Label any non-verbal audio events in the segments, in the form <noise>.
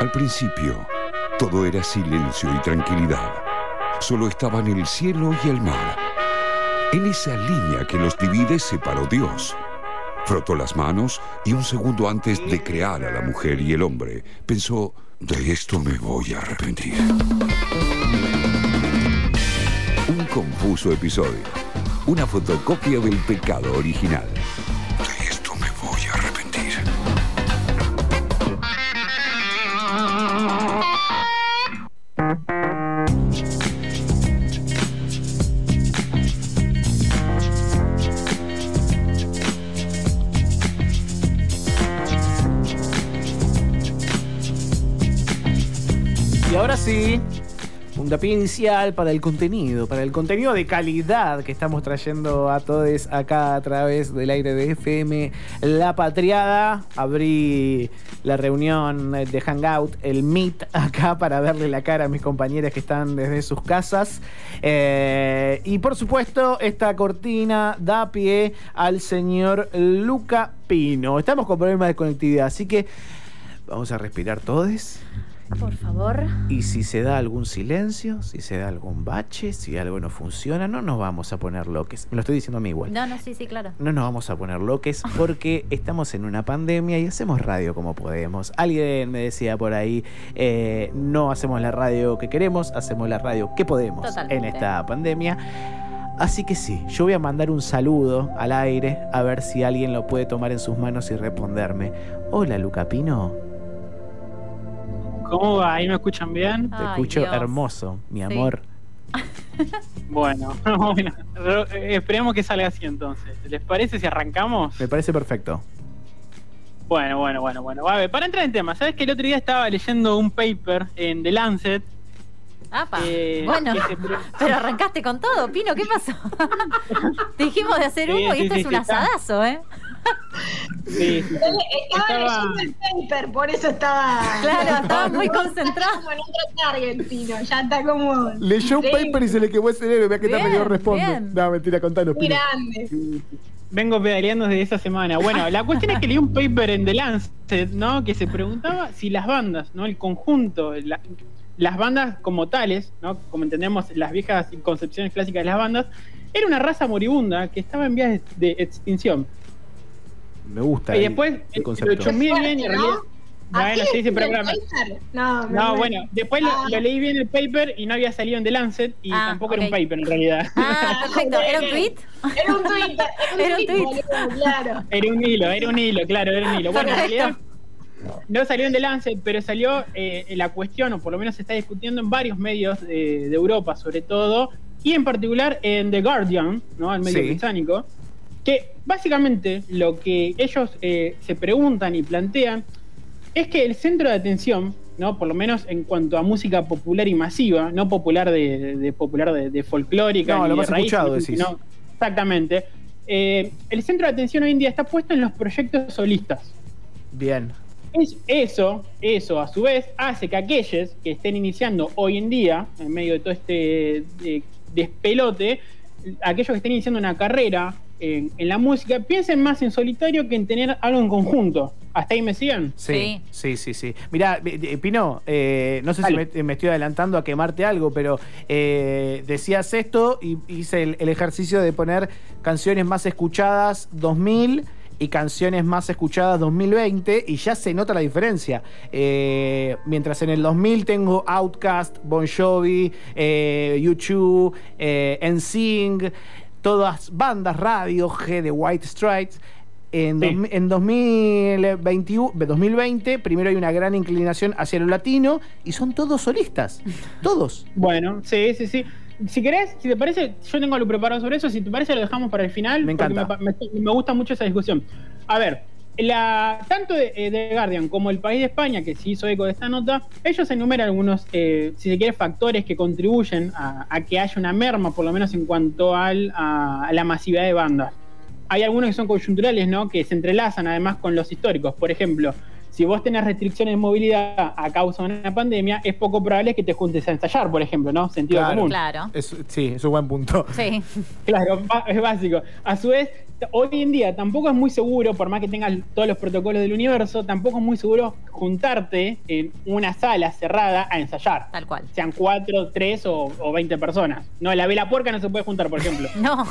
Al principio, todo era silencio y tranquilidad. Solo estaban el cielo y el mar. En esa línea que los divide se paró Dios. Frotó las manos y un segundo antes de crear a la mujer y el hombre, pensó, de esto me voy a arrepentir. Un confuso episodio. Una fotocopia del pecado original. Y ahora sí, puntapié inicial para el contenido, para el contenido de calidad que estamos trayendo a todos acá a través del aire de FM La Patriada. Abrí la reunión de Hangout, el Meet, <laughs> acá para verle la cara a mis compañeras que están desde sus casas. Eh, y por supuesto, esta cortina da pie al señor Luca Pino. Estamos con problemas de conectividad, así que vamos a respirar todos. Por favor. Y si se da algún silencio, si se da algún bache, si algo no funciona, no nos vamos a poner loques. Me lo estoy diciendo a mí igual. No, no, sí, sí, claro. No nos vamos a poner loques porque estamos en una pandemia y hacemos radio como podemos. Alguien me decía por ahí, eh, no hacemos la radio que queremos, hacemos la radio que podemos Totalmente. en esta pandemia. Así que sí, yo voy a mandar un saludo al aire a ver si alguien lo puede tomar en sus manos y responderme. Hola, Luca Pino. ¿Cómo va? ¿Ahí me escuchan bien? Te Ay, escucho Dios. hermoso, mi Sí. amor. <laughs> Bueno, <laughs> bueno, eh, esperemos que salga así entonces. ¿Les parece si arrancamos? Me parece perfecto. Bueno, bueno, bueno, bueno. A ver, para entrar en tema, ¿sabes que el otro día estaba leyendo un paper en The Lancet? Apa. Eh, bueno, se <laughs> pero arrancaste con todo, Pino, ¿qué pasó? Dijimos de hacer Sí, humo y sí, esto sí, es un asadazo, ¿eh? Sí, sí, sí. Estaba, Estaba- leyendo el paper, por eso estaba. Claro, estaba muy <laughs> Está concentrado. como en otro target, Pino. Ya está como. Leyó un Sí. paper y se le quemó el cerebro. Vea que Bien, tarde yo respondo. bien. No, mentira, contanos, Pino. grande. Vengo pedaleando desde esa semana. Bueno, la cuestión es que leí un paper en The Lancet, ¿no? Que se preguntaba si las bandas, ¿no? El conjunto, la- las bandas como tales, ¿no? Como entendemos las viejas concepciones clásicas de las bandas, era una raza moribunda que estaba en vías de, de extinción. Me gusta Y después el eh, lo concepto. chumé Qué bien y en realidad. Bueno, ¿Así sí, sí, es pero? No, No, bueno, después lo- Ah. lo, leí bien el paper y no había salido en The Lancet y Ah, tampoco era un paper en realidad. Ah, perfecto. ¿Era un tweet? Era un tweet. Era un <laughs> Era tweet. claro. Era un hilo, era un hilo, claro, era un hilo. Bueno, en realidad no salió en The Lancet, pero salió eh, la cuestión, o por lo menos se está discutiendo en varios medios de, de Europa, sobre todo, y en particular en The Guardian, ¿no? El medio Sí. británico, que básicamente lo que ellos eh, se preguntan y plantean es que el centro de atención, ¿no? Por lo menos en cuanto a música popular y masiva, no popular de, de- de popular de, de folclórica. No, lo más raíz, escuchado, sino- decís. exactamente. Eh, el centro de atención hoy en día está puesto en los proyectos solistas. Bien. Es- eso, eso a su vez hace que aquellos que estén iniciando hoy en día, en medio de todo este eh, despelote, aquellos que estén iniciando una carrera en, en la música, piensen más en solitario que en tener algo en conjunto. ¿Hasta ahí me siguen? Sí, sí, sí, sí. Mirá, eh, eh, Pino, eh, no sé Dale. si me, me estoy adelantando a quemarte algo, pero eh, decías esto y hice el, el ejercicio de poner canciones más escuchadas 2000 y canciones más escuchadas 2020 y ya se nota la diferencia. Eh, mientras en el 2000 tengo Outcast, Bon Jovi, eh, YouTube, eh, NSYNC, todas bandas, radio, G de White Stripes. En, Sí. en 2021, 2020, primero hay una gran inclinación hacia lo latino y son todos solistas. <laughs> Todos. Bueno, sí, sí, sí. Si querés, si te parece, yo tengo algo preparado sobre eso. Si te parece, lo dejamos para el final. Me encanta. Me, me- me gusta mucho esa discusión. A ver, la, tanto eh, de Guardian como el país de España, que se hizo eco de esta nota, ellos enumeran algunos, eh, si se quiere, factores que contribuyen a, que haya una merma, por lo menos en cuanto a, a la masividad de bandas. Hay algunos que son coyunturales, ¿no? Que se entrelazan además con los históricos. Por ejemplo, si vos tenés restricciones de movilidad a causa de una pandemia, es poco probable que te juntes a ensayar, por ejemplo, ¿no? Sentido Claro. común. Claro. Es- sí, es un buen punto. Sí. <laughs> Claro, es básico. A su vez, hoy en día tampoco es muy seguro, por más que tengas todos los protocolos del universo, tampoco es muy seguro juntarte en una sala cerrada a ensayar. Tal cual. Sean cuatro, tres o, o 20 personas. No, la vela puerca no se puede juntar, por ejemplo. <laughs> No.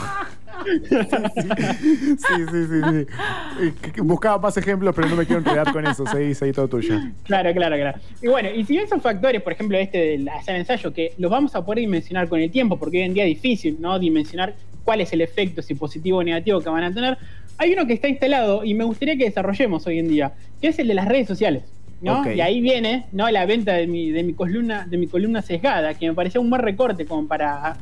Sí, sí, sí, sí. Buscaba más ejemplos, pero no me quiero enredar con eso. Seguí, seguí todo tuyo. Claro, claro, claro. Y bueno, y si bien son factores, por ejemplo, este del hacer ensayo, que los vamos a poder dimensionar con el tiempo, porque hoy en día es difícil, ¿no? Dimensionar cuál es el efecto, si positivo o negativo que van a tener. Hay uno que está instalado y me gustaría que desarrollemos hoy en día, que es el de las redes sociales. ¿no? Y ahí viene ¿no? la venta de mi, de mi columna, de mi columna sesgada, que me parecía un buen recorte como para,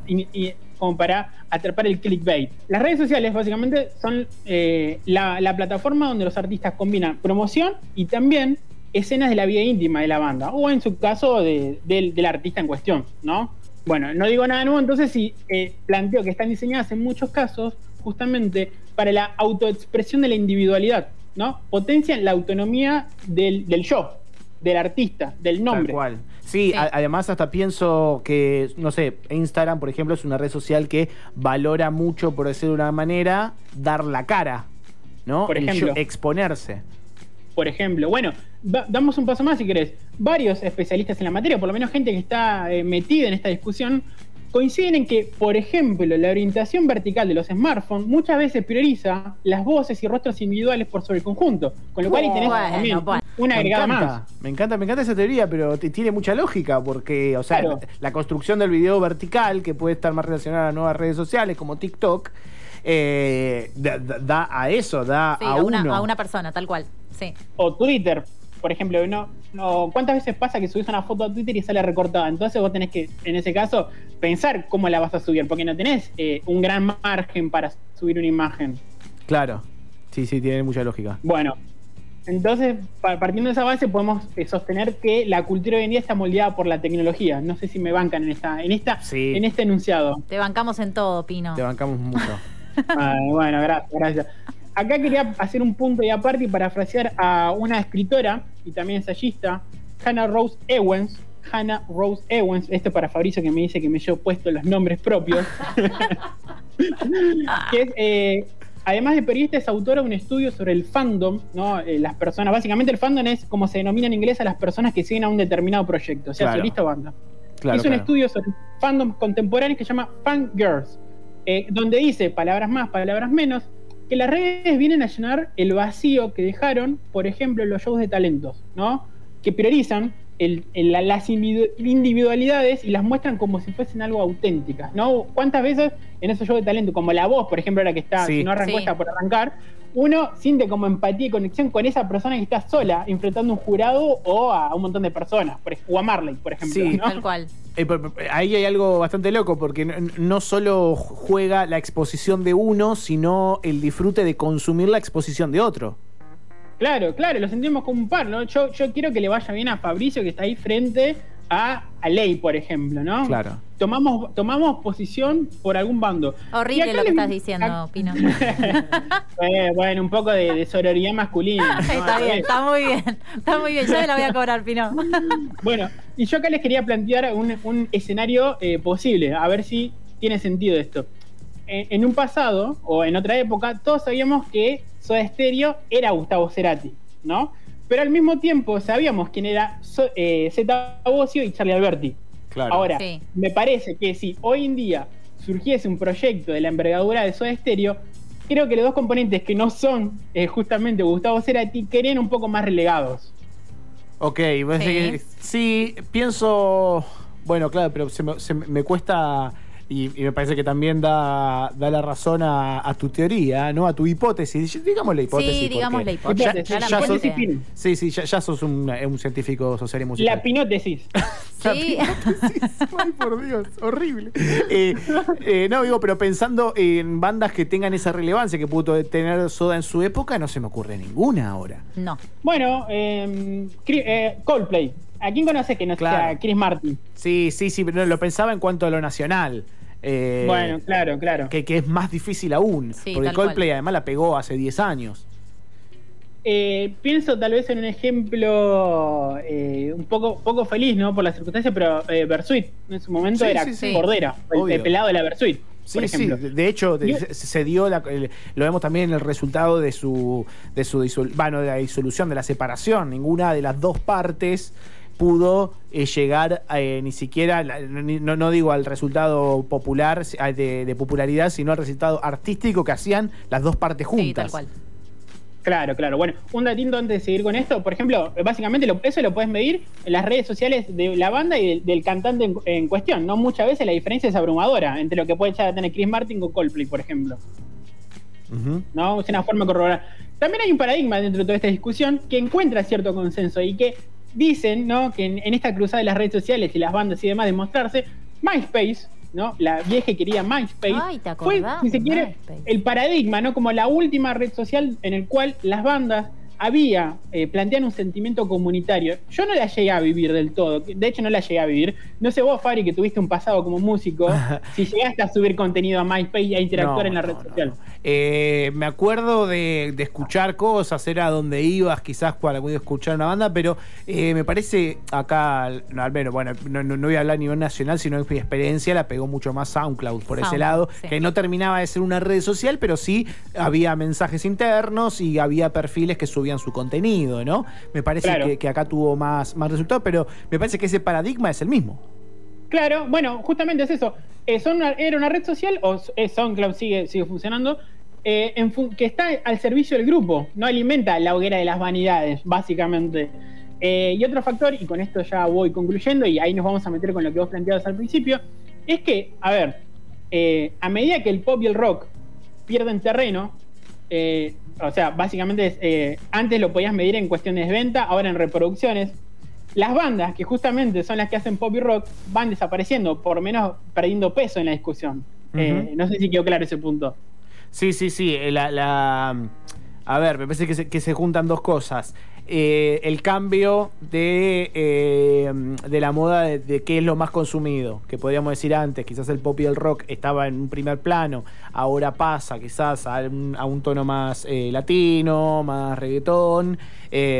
como para atrapar el clickbait. Las redes sociales básicamente son eh, la, la plataforma donde los artistas combinan promoción y también escenas de la vida íntima de la banda, o en su caso de- del, del artista en cuestión, ¿no? Bueno, no digo nada nuevo, entonces sí eh, planteo que están diseñadas en muchos casos justamente para la autoexpresión de la individualidad, ¿no? Potencian la autonomía del, del yo, del artista, del nombre. Tal cual. Sí, Sí. a- además hasta pienso que, no sé, Instagram, por ejemplo, es una red social que valora mucho, por decirlo de una manera, dar la cara, ¿no? Por ejemplo. exponerse. por ejemplo. Bueno, va- damos un paso más si querés. Varios especialistas en la materia, por lo menos gente que está eh, metida en esta discusión, coinciden en que, por ejemplo, la orientación vertical de los smartphones muchas veces prioriza las voces y rostros individuales por sobre el conjunto, con lo cual ahí tenés Bueno, también bueno. una Me agregada encanta, más. me encanta, me encanta esa teoría, pero tiene mucha lógica porque, o sea, Claro. la construcción del video vertical, que puede estar más relacionada a nuevas redes sociales como TikTok, eh, da, da- da a eso, da Sí, a, a una, uno. a una persona, tal cual. Sí. O Twitter, por ejemplo, no, no, ¿cuántas veces pasa que subís una foto a Twitter y sale recortada? Entonces vos tenés que, en ese caso, pensar cómo la vas a subir, porque no tenés eh, un gran margen para subir una imagen. Claro, sí, sí, tiene mucha lógica. Bueno, entonces, pa- partiendo de esa base, podemos eh, sostener que la cultura hoy en día está moldeada por la tecnología. No sé si me bancan en esta, en esta, Sí. en este enunciado. Te bancamos en todo, Pino. Te bancamos mucho. Ay, <laughs> bueno, gracias, gracias. Acá quería hacer un punto y aparte y parafrasear a una escritora y también ensayista, Hannah Rose Owens. Hannah Rose Owens, esto para Fabricio que me dice que me llevo puesto los nombres propios. <laughs> que es, eh, además de periodista, es autora de un estudio sobre el fandom, ¿no? Eh, las personas, básicamente el fandom es como se denomina en inglés a las personas que siguen a un determinado proyecto, sea Claro. solista o banda. Claro, Hizo un estudio sobre fandoms contemporáneos que se llama Fangirls, eh, donde dice, palabras más, palabras menos, que las redes vienen a llenar el vacío que dejaron, por ejemplo, los shows de talentos, ¿no? Que priorizan el- el- la- las individu- individualidades y las muestran como si fuesen algo auténticas, ¿no? ¿Cuántas veces en esos shows de talento, como la voz, por ejemplo, ahora que está, Sí. si no arrancó, Sí. está por arrancar, uno siente como empatía y conexión con esa persona que está sola, enfrentando a un jurado o a un montón de personas, por o a Marley, por ejemplo, Sí. ¿no? Tal cual. Eh, pero, ahí hay algo bastante loco, porque no, no solo juega la exposición de uno, sino el disfrute de consumir la exposición de otro. Claro, claro, lo sentimos como un par, ¿no? Yo, yo quiero que le vaya bien a Fabricio que está ahí frente a, a Ley, por ejemplo, ¿no? Claro. Tomamos, tomamos posición por algún bando. Horrible lo que estás diciendo, Pino. <laughs> Eh, bueno, un poco de, de sororidad masculina. <laughs> ¿no? está bien, está muy bien. Está muy bien. Yo me la voy a cobrar, Pino. <laughs> Bueno, y yo acá les quería plantear un, un escenario eh, posible, a ver si tiene sentido esto. En, en un pasado, o en otra época, todos sabíamos que Soda Stereo era Gustavo Cerati, ¿no? Pero al mismo tiempo sabíamos quién era So- eh, Zeta Bosio y Charlie Alberti. Claro. Ahora, Sí. me parece que si hoy en día surgiese un proyecto de la envergadura de Soda Stereo, creo que los dos componentes que no son eh, justamente Gustavo Cerati querían un poco más relegados. Ok, Sí. decís que- sí, pienso. Bueno, claro, pero se me, se me- me cuesta. Y, y me parece que también da, da la razón a, a tu teoría, ¿no? A tu hipótesis. Digamos la hipótesis. Sí, digamos la hipótesis, ya- Hipótesis, ya sos- sí, sí, ya, ya sos un, un científico social y musical. La pinótesis. <laughs> Sí. Ay, por Dios, horrible. Eh, eh, no, digo, pero pensando en bandas que tengan esa relevancia que pudo tener Soda en su época, no se me ocurre ninguna ahora. No. Bueno, eh, Cri- eh, Coldplay. ¿A quién conoces que no Claro. sea Chris Martin? Sí, sí, sí, pero lo pensaba en cuanto a lo nacional. Eh, bueno, claro, claro. que, que es más difícil aún. Sí, porque Coldplay cual. además la pegó hace 10 años. eh, pienso tal vez en un ejemplo eh, un poco, poco feliz, ¿no? Por las circunstancias, pero eh, Bersuit en su momento Sí, era sí, sí. Cordera, el, pelado de la Bersuit, Sí, por sí, ejemplo. de hecho Yo- se, se dio la- el- lo vemos también en el resultado de su de su disol- bueno, de la disolución de la separación, ninguna de las dos partes pudo eh, llegar eh, ni siquiera no, no digo al resultado popular de, de popularidad, sino al resultado artístico que hacían las dos partes Sí, tal juntas. cual. Claro, claro. Bueno, un datito antes de seguir con esto. Por ejemplo, básicamente lo- eso lo puedes medir en las redes sociales de la banda y del, del cantante en, en cuestión. No muchas veces la diferencia es abrumadora entre lo que puede llegar a tener Chris Martin con Coldplay, por ejemplo. ¿no? Es una forma de corroborar. También hay un paradigma dentro de toda esta discusión que encuentra cierto consenso y que dicen, ¿no? Que en, en esta cruzada de las redes sociales y las bandas y demás de mostrarse, MySpace, ¿no? La vieja y querida MySpace Ay, ¿te fue, si se quiere, MySpace? el paradigma, ¿no? Como la última red social en el cual las bandas había, eh, plantean un sentimiento comunitario. Yo no la llegué a vivir del todo, de hecho no la llegué a vivir. No sé vos, Fari, que tuviste un pasado como músico, <laughs> si llegaste a subir contenido a MySpace y a interactuar No, en la red no, social. no. Eh, me acuerdo de, de escuchar cosas, era donde ibas quizás para poder escuchar una banda, pero eh, me parece acá, no, al menos, bueno, no, no- no voy a hablar a nivel nacional, sino en mi experiencia la pegó mucho más SoundCloud por ese lado, sí. que no terminaba de ser una red social, pero sí había mensajes internos y había perfiles que subían su contenido, ¿no? Me parece Claro. que, que acá tuvo más, más resultados, pero me parece que ese paradigma es el mismo. Claro, bueno, justamente es eso. Eh, son una- era una red social, o eh, SoundCloud sigue, sigue funcionando, eh, en que está al servicio del grupo, no alimenta la hoguera de las vanidades, básicamente. Eh, y otro factor, y con esto ya voy concluyendo, y ahí nos vamos a meter con lo que vos planteabas al principio, es que, a ver, eh, a medida que el pop y el rock pierden terreno, eh, o sea, básicamente eh, antes lo podías medir en cuestiones de venta, ahora en reproducciones. Las bandas, que justamente son las que hacen pop y rock, van desapareciendo, por menos perdiendo peso en la discusión. Eh, no sé si quedó claro ese punto. Sí, sí, sí. La, la- a ver, me parece que se, que se juntan dos cosas. Eh, el cambio de, eh, de la moda de, de qué es lo más consumido, que podríamos decir antes, quizás el pop y el rock estaba en un primer plano, ahora pasa quizás a un, a un tono más eh, latino, más reggaetón,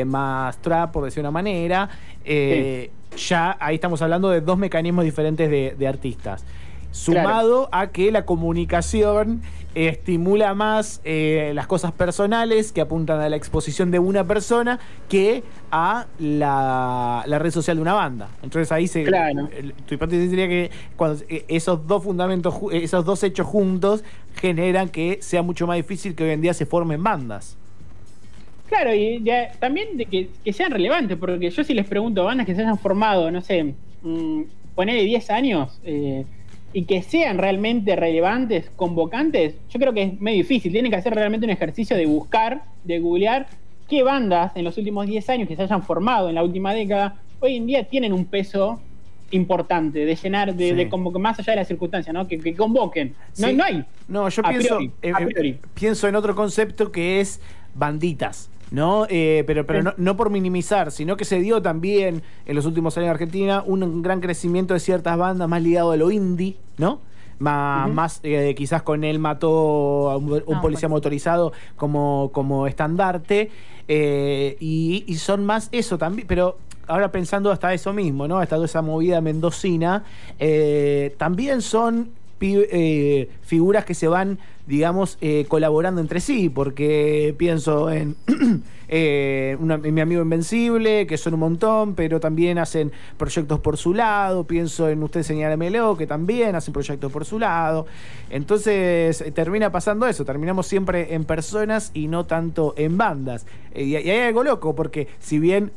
más trap, por decir una manera. Ya ahí estamos hablando de dos mecanismos diferentes de, de artistas. Sumado a que la comunicación eh, estimula más eh, las cosas personales que apuntan a la exposición de una persona que a la, la red social de una banda. Entonces ahí se. Claro. Tu hipótesis sería que cuando eh, esos dos fundamentos, eh, esos dos hechos juntos generan que sea mucho más difícil que hoy en día se formen bandas. Claro, y ya- también de que, que sean relevantes, porque yo si les pregunto a bandas que se hayan formado, no sé, mm, ponele 10 años, eh, y que sean realmente relevantes, convocantes, yo creo que es medio difícil. Tienen que hacer realmente un ejercicio de buscar, de googlear qué bandas en los últimos 10 años que se hayan formado en la última década, hoy en día tienen un peso importante de llenar, de, Sí. de convocar, más allá de las circunstancias, ¿no? Que, que convoquen. No, Sí. no hay. No, yo pienso, priori, eh, eh, pienso en otro concepto que es banditas. ¿No? Eh, pero pero no, no por minimizar, sino que se dio también en los últimos años en Argentina un gran crecimiento de ciertas bandas más ligado a lo indie, ¿no? Más, eh, quizás con él mató a un, un Ah, policía motorizado como, como estandarte. eh, y, y son más eso también, pero ahora pensando hasta eso mismo, ¿no? Hasta toda esa movida mendocina, eh, también son eh, figuras que se van, digamos, eh, colaborando entre sí, porque pienso en, <clears throat> eh, en mi amigo Invencible, que son un montón, pero también hacen proyectos por su lado, pienso en Usted Señálemelo, que también hacen proyectos por su lado. Entonces termina pasando eso, terminamos siempre en personas y no tanto en bandas. Y, y hay algo loco, porque si bien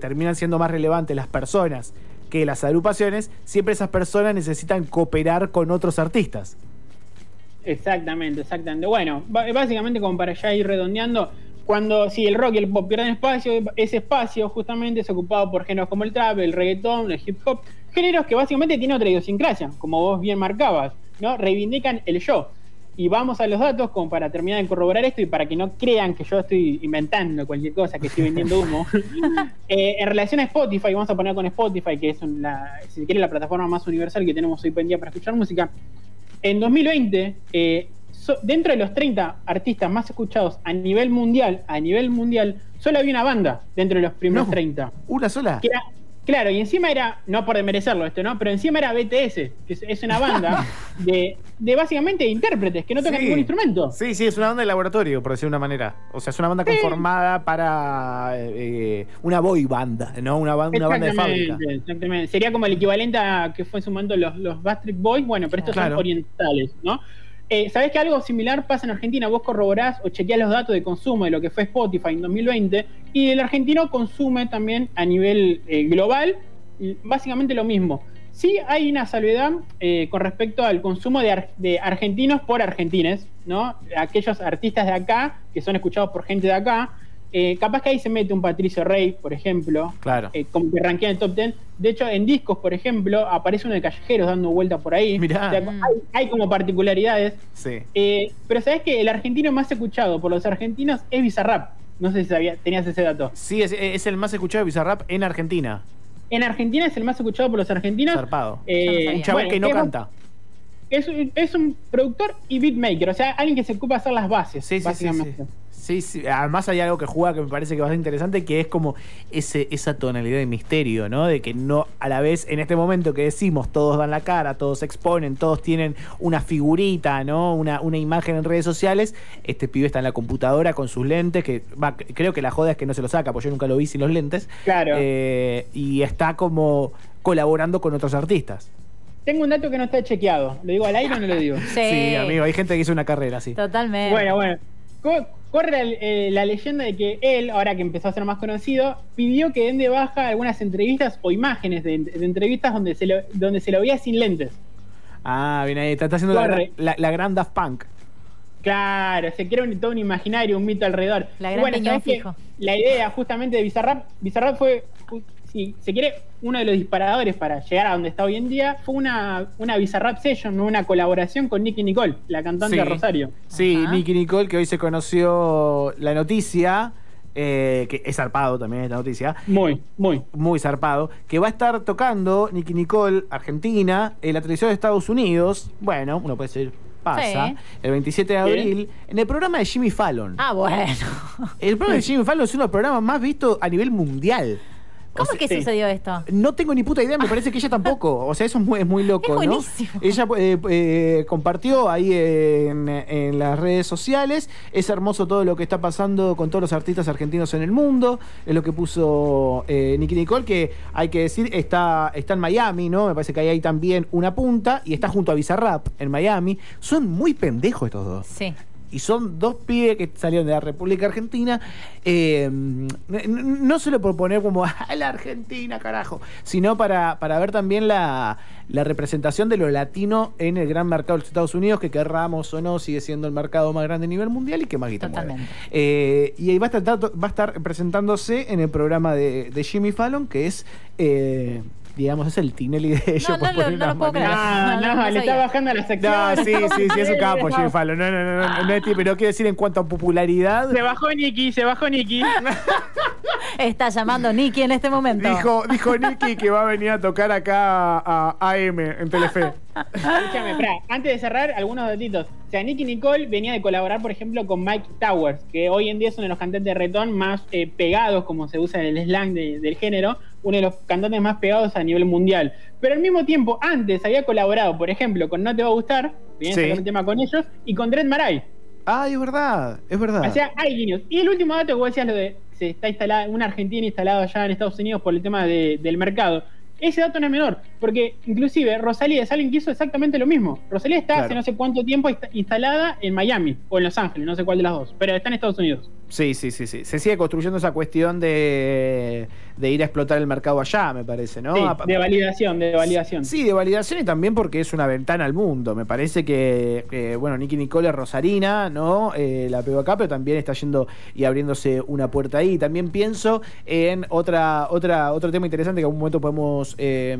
terminan siendo más relevantes las personas, que las agrupaciones, siempre esas personas necesitan cooperar con otros artistas. Exactamente, exactamente. Bueno, básicamente como para ya ir redondeando, cuando si el rock y el pop pierden espacio, ese espacio justamente es ocupado por géneros como el trap, el reggaetón, el hip hop, géneros que básicamente tienen otra idiosincrasia, como vos bien marcabas, ¿no? Reivindican el yo. Y vamos a los datos como para terminar de corroborar esto y para que no crean que yo estoy inventando cualquier cosa, que estoy vendiendo humo. <laughs> Eh, en relación a Spotify, vamos a poner con Spotify, que es la, si se quiere la plataforma más universal que tenemos hoy en día para escuchar música. En 2020, eh, so- dentro de los 30 artistas más escuchados a nivel mundial, a nivel mundial, solo había una banda dentro de los primeros No. 30. ¿Una sola? Que era- claro, y encima era, no por desmerecerlo esto, ¿no? Pero encima era BTS, que es, una banda <laughs> de, de básicamente intérpretes que no tocan Sí. ningún instrumento. Sí, sí, es una banda de laboratorio, por decir de una manera. O sea, es una banda Sí. conformada para eh, una boy banda, ¿no? Una, una banda de fábrica. Exactamente. Sería como el equivalente a que fue en su momento los, los Boys, bueno, pero estos Claro. son orientales, ¿no? Eh, ¿Sabés que algo similar pasa en Argentina? Vos corroborás o chequeás los datos de consumo de lo que fue Spotify en 2020 y el argentino consume también a nivel eh, global básicamente lo mismo. Sí hay una salvedad eh, con respecto al consumo de, ar- de argentinos por argentines, ¿no? Aquellos artistas de acá que son escuchados por gente de acá. Eh, capaz que ahí se mete un Patricio Rey, por ejemplo, Claro. eh, como que rankea en el top 10. De hecho, en discos, por ejemplo, aparece uno de callejeros dando vuelta por ahí. Mirá. O sea, Mm. hay, hay como particularidades. Sí. Eh, pero sabes que el argentino más escuchado por los argentinos es Bizarrap. No sé si sabía, tenías ese dato. Sí, es, es el más escuchado de Bizarrap en Argentina. En Argentina es el más escuchado por los argentinos. Zarpado. Eh. Un chabón bueno, que no es- Es, un- es un productor y beatmaker, o sea, alguien que se ocupa de hacer las bases, Sí, sí, sí, básicamente. sí. Sí, sí. Además hay algo que juega que me parece que va a ser interesante, que es como ese, esa tonalidad de misterio, ¿no? De que no, a la vez, en este momento que decimos, todos dan la cara, todos se exponen, todos tienen una figurita, ¿no? Una, una imagen en redes sociales. Este pibe está en la computadora con sus lentes, que va, creo que la joda es que no se lo saca, porque yo nunca lo vi sin los lentes. Claro. Eh, y está como colaborando con otros artistas. Tengo un dato que no está chequeado. ¿Lo digo al aire o no lo digo? <laughs> Sí, Sí, amigo, hay gente que hizo una carrera así. Totalmente. Bueno, bueno. Co- Corre el- eh, la leyenda de que él, ahora que empezó a ser más conocido, pidió que den de baja algunas entrevistas o imágenes de, de entrevistas donde se, lo, donde se lo veía sin lentes. Ah, bien ahí, está, está haciendo la, la, la gran Daft Punk. Claro, se crea un, todo un imaginario, un mito alrededor. La gran bueno, fijo. La idea justamente de Bizarrap, Bizarrap fue, si se quiere, uno de los disparadores para llegar a donde está hoy en día, fue una, una Bizarrap Session, ¿no? una colaboración con Nicky Nicole, la cantante de. Rosario. Sí, Ajá. Nicky Nicole, que hoy se conoció la noticia, eh, que es zarpado también esta noticia, Muy, muy. muy zarpado, que va a estar tocando Nicky Nicole, Argentina, en la televisión de Estados Unidos, bueno, uno puede decir, pasa, Sí. el 27 de abril, en el programa de Jimmy Fallon. Ah, bueno. El programa de <laughs> Jimmy Fallon es uno de los programas más vistos a nivel mundial. O ¿Cómo sea, es que sucedió esto? No tengo ni puta idea, me parece que ella tampoco. <laughs> O sea, eso es muy, es muy loco, Es ¿no? buenísimo. Ella eh, eh, compartió ahí en, en las redes sociales. Es hermoso todo lo que está pasando con todos los artistas argentinos en el mundo. Es lo que puso eh, Nicky Nicole, que hay que decir, está, está en Miami, ¿no? Me parece que ahí hay también una punta y está junto a Bizarrap en Miami. Son muy pendejos estos dos. Sí. Y son dos pibes que salieron de la República Argentina. eh, no solo por poner como <laughs> a la Argentina, carajo, sino para, para ver también la, la representación de lo latino en el gran mercado de los Estados Unidos, que querramos o no, sigue siendo el mercado más grande a nivel mundial y que más guita mueve. Eh, y ahí va a, estar, va a estar presentándose en el programa de, de Jimmy Fallon, que es, eh, digamos, es el Tinelli de ellos. No, por no no lo puedo creer. No, No, no, no le está bajando la sección. No, sí, sí, sí, es un <laughs> capo, Jimmy Fallon. No, no, no, no, no pero quiero decir en cuanto a popularidad. Se bajó Nicky, se bajó Nicky. <laughs> Está llamando Nicky en este momento. Dijo, dijo Nicky que va a venir a tocar acá a, a AM en Telefe. Escúchame, espera, antes de cerrar, algunos datitos. O sea, Nicky Nicole venía de colaborar, por ejemplo, con Mike Towers, que hoy en día es uno de los cantantes de retón más eh, pegados, como se usa en el slang de- del género, uno de los cantantes más pegados a nivel mundial. Pero al mismo tiempo, antes había colaborado, por ejemplo, con No Te Va a Gustar, venía Sí. un tema con ellos, y con Dread Marai. Ay, es verdad, es verdad. O sea, hay guiños. Y el último dato que vos decías, lo de está instalada, un argentino instalado allá en Estados Unidos por el tema de- del mercado. Ese dato no es menor, porque inclusive Rosalía es alguien que hizo exactamente lo mismo. Rosalía está hace no sé cuánto tiempo insta- instalada en Miami o en Los Ángeles, no sé cuál de las dos, pero está en Estados Unidos. Sí, sí, sí, sí. Se sigue construyendo esa cuestión de, de ir a explotar el mercado allá, me parece, ¿no? Sí, A- de validación, de validación. Sí, de validación y también porque es una ventana al mundo. Me parece que, bueno, Nicky Nicole es Rosarina, ¿no? Eh, la pegó acá, pero también está yendo y abriéndose una puerta ahí. También pienso en otra, otra, otro tema interesante que en algún momento podemos eh,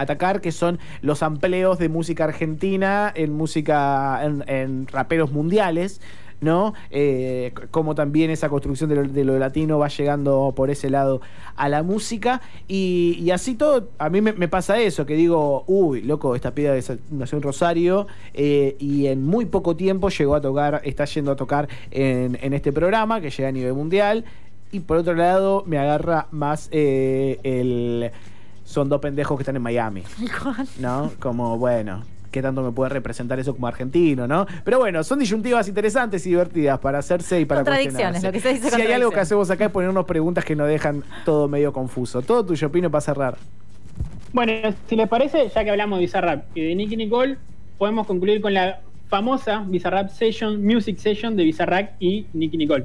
atacar, que son los amplios de música argentina en música, en, en raperos mundiales. ¿no? Eh, c- cómo también esa construcción de lo, latino va llegando por ese lado a la música. Y, así todo, a mí me, pasa eso, que digo, uy, loco, esta sa- nació en Rosario eh, y en muy poco tiempo llegó a tocar, está yendo a tocar en, en este programa que llega a nivel mundial. Y por otro lado, me agarra más eh, el. Son dos pendejos que están en Miami. <laughs> ¿No? Como, bueno, ¿qué tanto me puede representar eso como argentino, no? Pero bueno, son disyuntivas interesantes y divertidas para hacerse y para Contradicciones, cuestionarse. lo que se dice Si hay algo que hacemos acá es ponernos preguntas que nos dejan todo medio confuso. Todo tuyo, opino para cerrar. Bueno, si les parece, ya que hablamos de Bizarrap y de Nicky Nicole, podemos concluir con la famosa Bizarrap Session, Music Session de Bizarrap y Nicky Nicole.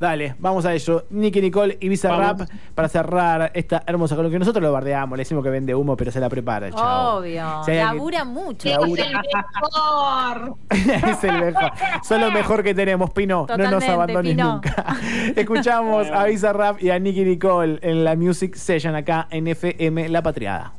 Dale, vamos a ello. Nicky Nicole y Visa Rap para cerrar esta hermosa con lo que nosotros lo bardeamos. Le decimos que vende humo, pero se la prepara el chavo. Obvio. Alguien- Labura mucho. Es Labura. el mejor. <laughs> es el mejor. Son lo mejor que tenemos, Pino. no nos abandones Pino. nunca. <laughs> Escuchamos a Visa Rap y a Nicky Nicole en la Music Session acá en FM La Patriada.